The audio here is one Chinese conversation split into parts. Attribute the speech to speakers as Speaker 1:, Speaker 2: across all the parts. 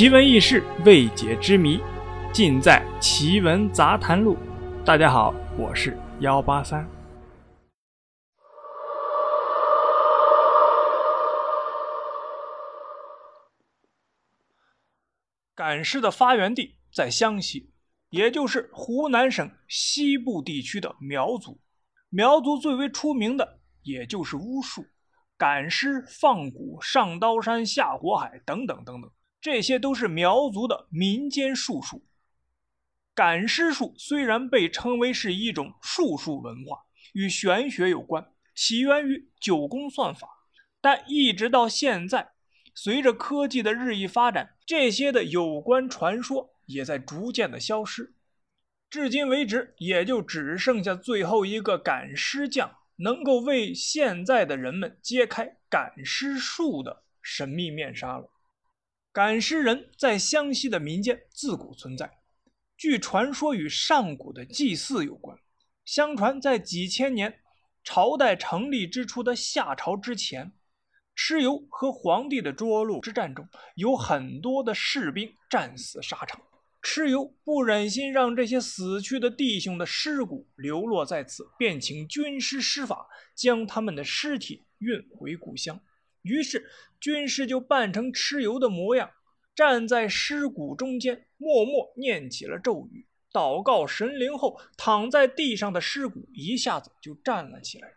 Speaker 1: 奇闻异事、未解之谜，尽在《奇闻杂谈录》。大家好，我是幺八三。赶尸的发源地在湘西，也就是湖南省西部地区的苗族。苗族最为出名的，也就是巫术。赶尸、放蛊、上刀山下火海等等等等，这些都是苗族的民间术数。赶尸术虽然被称为是一种术数文化，与玄学有关，起源于九宫算法，但一直到现在，随着科技的日益发展，这些的有关传说也在逐渐的消失。至今为止，也就只剩下最后一个赶尸匠。能够为现在的人们揭开赶尸术的神秘面纱了。赶尸人在湘西的民间自古存在，据传说与上古的祭祀有关。相传在几千年朝代成立之初的夏朝之前，蚩尤和黄帝的涿鹿之战中，有很多的士兵战死沙场。蚩尤不忍心让这些死去的弟兄的尸骨流落在此，便请军师施法，将他们的尸体运回故乡。于是军师就扮成蚩尤的模样，站在尸骨中间，默默念起了咒语，祷告神灵后，躺在地上的尸骨一下子就站了起来，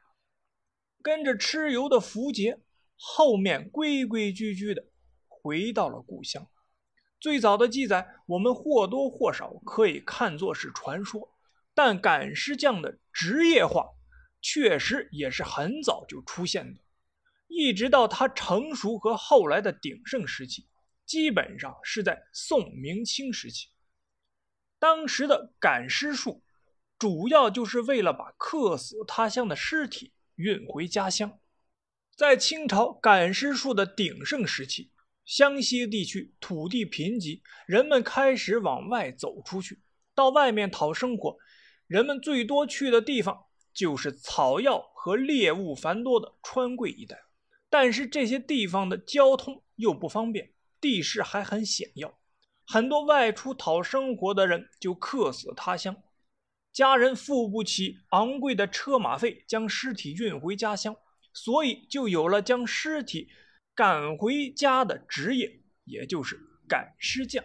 Speaker 1: 跟着蚩尤的符节，后面规规矩矩的回到了故乡。最早的记载，我们或多或少可以看作是传说，但赶尸匠的职业化确实也是很早就出现的，一直到它成熟和后来的鼎盛时期，基本上是在宋明清时期。当时的赶尸术主要就是为了把客死他乡的尸体运回家乡。在清朝赶尸术的鼎盛时期。湘西地区土地贫瘠，人们开始往外走出去，到外面讨生活。人们最多去的地方就是草药和猎物繁多的川贵一带，但是这些地方的交通又不方便，地势还很险要，很多外出讨生活的人就客死他乡，家人付不起昂贵的车马费将尸体运回家乡，所以就有了将尸体。赶回家的职业，也就是赶尸匠。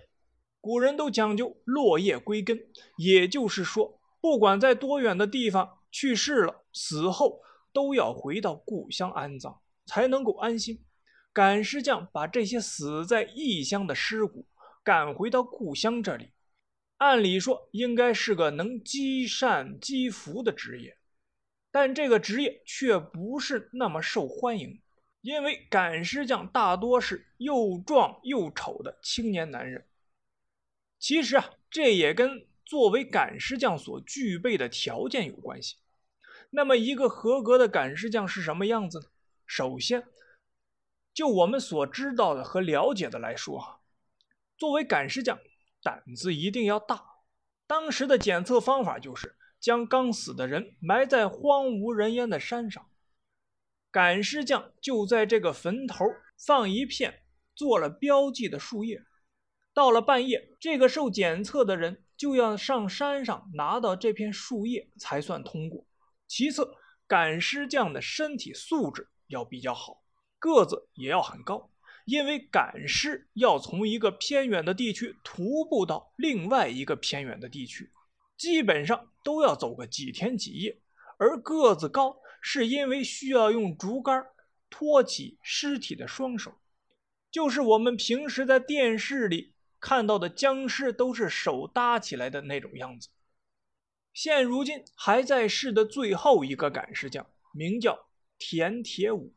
Speaker 1: 古人都讲究落叶归根，也就是说，不管在多远的地方去世了，死后都要回到故乡安葬，才能够安心。赶尸匠把这些死在异乡的尸骨赶回到故乡这里，按理说应该是个能积善积福的职业，但这个职业却不是那么受欢迎。因为赶尸匠大多是又壮又丑的青年男人，其实啊，这也跟作为赶尸匠所具备的条件有关系。那么，一个合格的赶尸匠是什么样子呢？首先，就我们所知道的和了解的来说，哈，作为赶尸匠，胆子一定要大。当时的检测方法就是将刚死的人埋在荒无人烟的山上。赶尸匠就在这个坟头放一片做了标记的树叶，到了半夜，这个受检测的人就要上山上拿到这片树叶才算通过。其次，赶尸匠的身体素质要比较好，个子也要很高，因为赶尸要从一个偏远的地区徒步到另外一个偏远的地区，基本上都要走个几天几夜，而个子高。是因为需要用竹竿托起尸体的双手，就是我们平时在电视里看到的僵尸都是手搭起来的那种样子。现如今还在世的最后一个赶尸匠，名叫田铁武，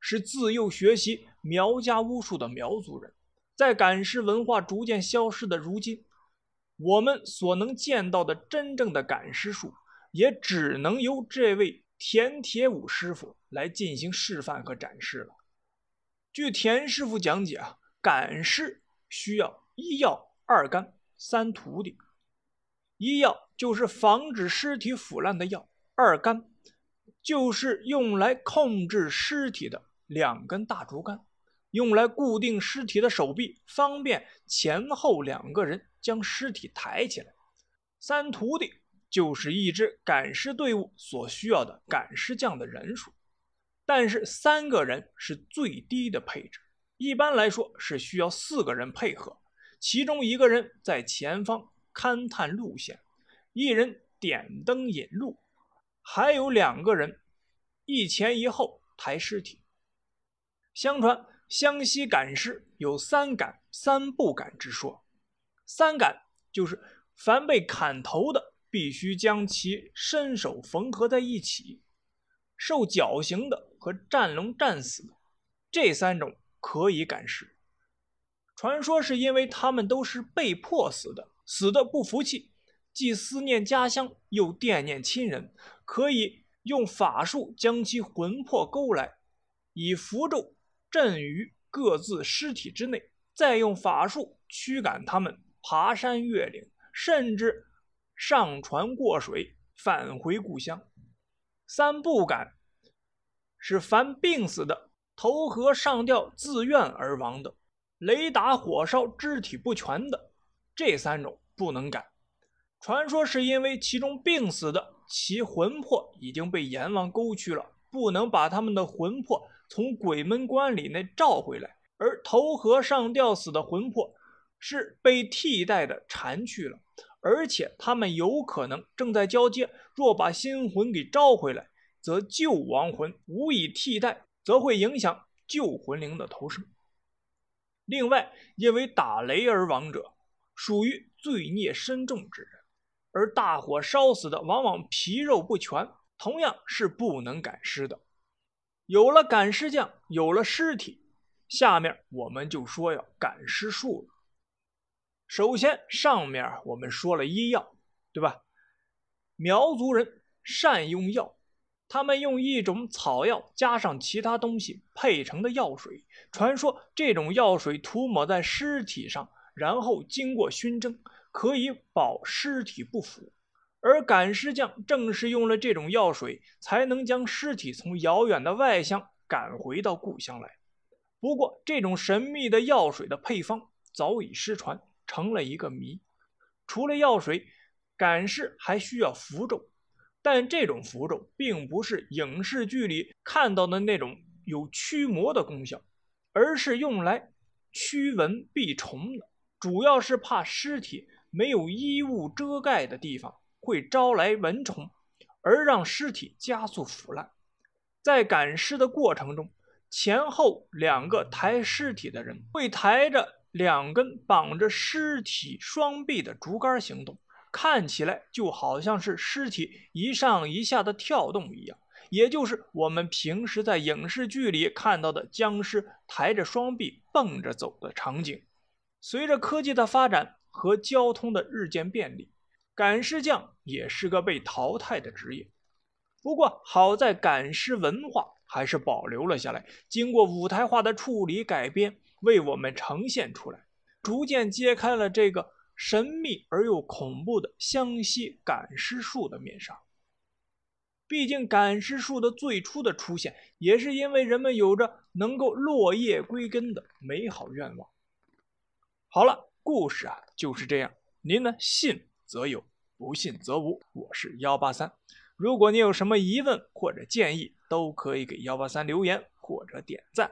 Speaker 1: 是自幼学习苗家巫术的苗族人。在赶尸文化逐渐消失的如今，我们所能见到的真正的赶尸术，也只能由这位。田铁武师傅来进行示范和展示了。据田师傅讲解啊，赶尸需要一药二干三徒弟。一药就是防止尸体腐烂的药，二干就是用来控制尸体的两根大竹竿。用来固定尸体的手臂，方便前后两个人将尸体抬起来。三徒弟就是一支赶尸队伍所需要的赶尸匠的人数，但是三个人是最低的配置。一般来说是需要四个人配合，其中一个人在前方勘探路线，一人点灯引路，还有两个人一前一后抬尸体。相传湘西赶尸有三赶三不赶之说，三赶就是。凡被砍头的，必须将其身手缝合在一起；受绞刑的和战龙战死的，这三种可以赶尸。传说是因为他们都是被迫死的，死的不服气，既思念家乡又惦念亲人，可以用法术将其魂魄勾来，以符咒镇于各自尸体之内，再用法术驱赶他们爬山越岭。甚至上船过水返回故乡。三不敢是凡病死的、投河上吊自愿而亡的、雷打火烧肢体不全的，这三种不能赶。传说是因为其中病死的，其魂魄已经被阎王勾去了，不能把他们的魂魄从鬼门关里那召回来；而投河上吊死的魂魄是被替代的缠去了。而且他们有可能正在交接，若把新魂给召回来，则旧亡魂无以替代，则会影响旧魂灵的投生。另外，因为打雷而亡者，属于罪孽深重之人，而大火烧死的往往皮肉不全，同样是不能赶尸的。有了赶尸匠，有了尸体，下面我们就说要赶尸术了。首先，上面我们说了医药，对吧？苗族人善用药，他们用一种草药加上其他东西配成的药水。传说这种药水涂抹在尸体上，然后经过熏蒸，可以保尸体不腐。而赶尸匠正是用了这种药水，才能将尸体从遥远的外乡赶回到故乡来。不过，这种神秘的药水的配方早已失传。成了一个谜。除了药水，赶尸还需要符咒，但这种符咒并不是影视剧里看到的那种有驱魔的功效，而是用来驱蚊避虫的。主要是怕尸体没有衣物遮盖的地方会招来蚊虫，而让尸体加速腐烂。在赶尸的过程中，前后两个抬尸体的人会抬着。两根绑着尸体双臂的竹竿行动，看起来就好像是尸体一上一下的跳动一样，也就是我们平时在影视剧里看到的僵尸抬着双臂蹦着走的场景。随着科技的发展和交通的日渐便利，赶尸匠也是个被淘汰的职业。不过好在赶尸文化还是保留了下来，经过舞台化的处理改编。为我们呈现出来，逐渐揭开了这个神秘而又恐怖的湘西赶尸术的面纱。毕竟，赶尸术的最初的出现，也是因为人们有着能够落叶归根的美好愿望。好了，故事啊就是这样。您呢，信则有，不信则无。我是幺八三。如果你有什么疑问或者建议，都可以给幺八三留言或者点赞。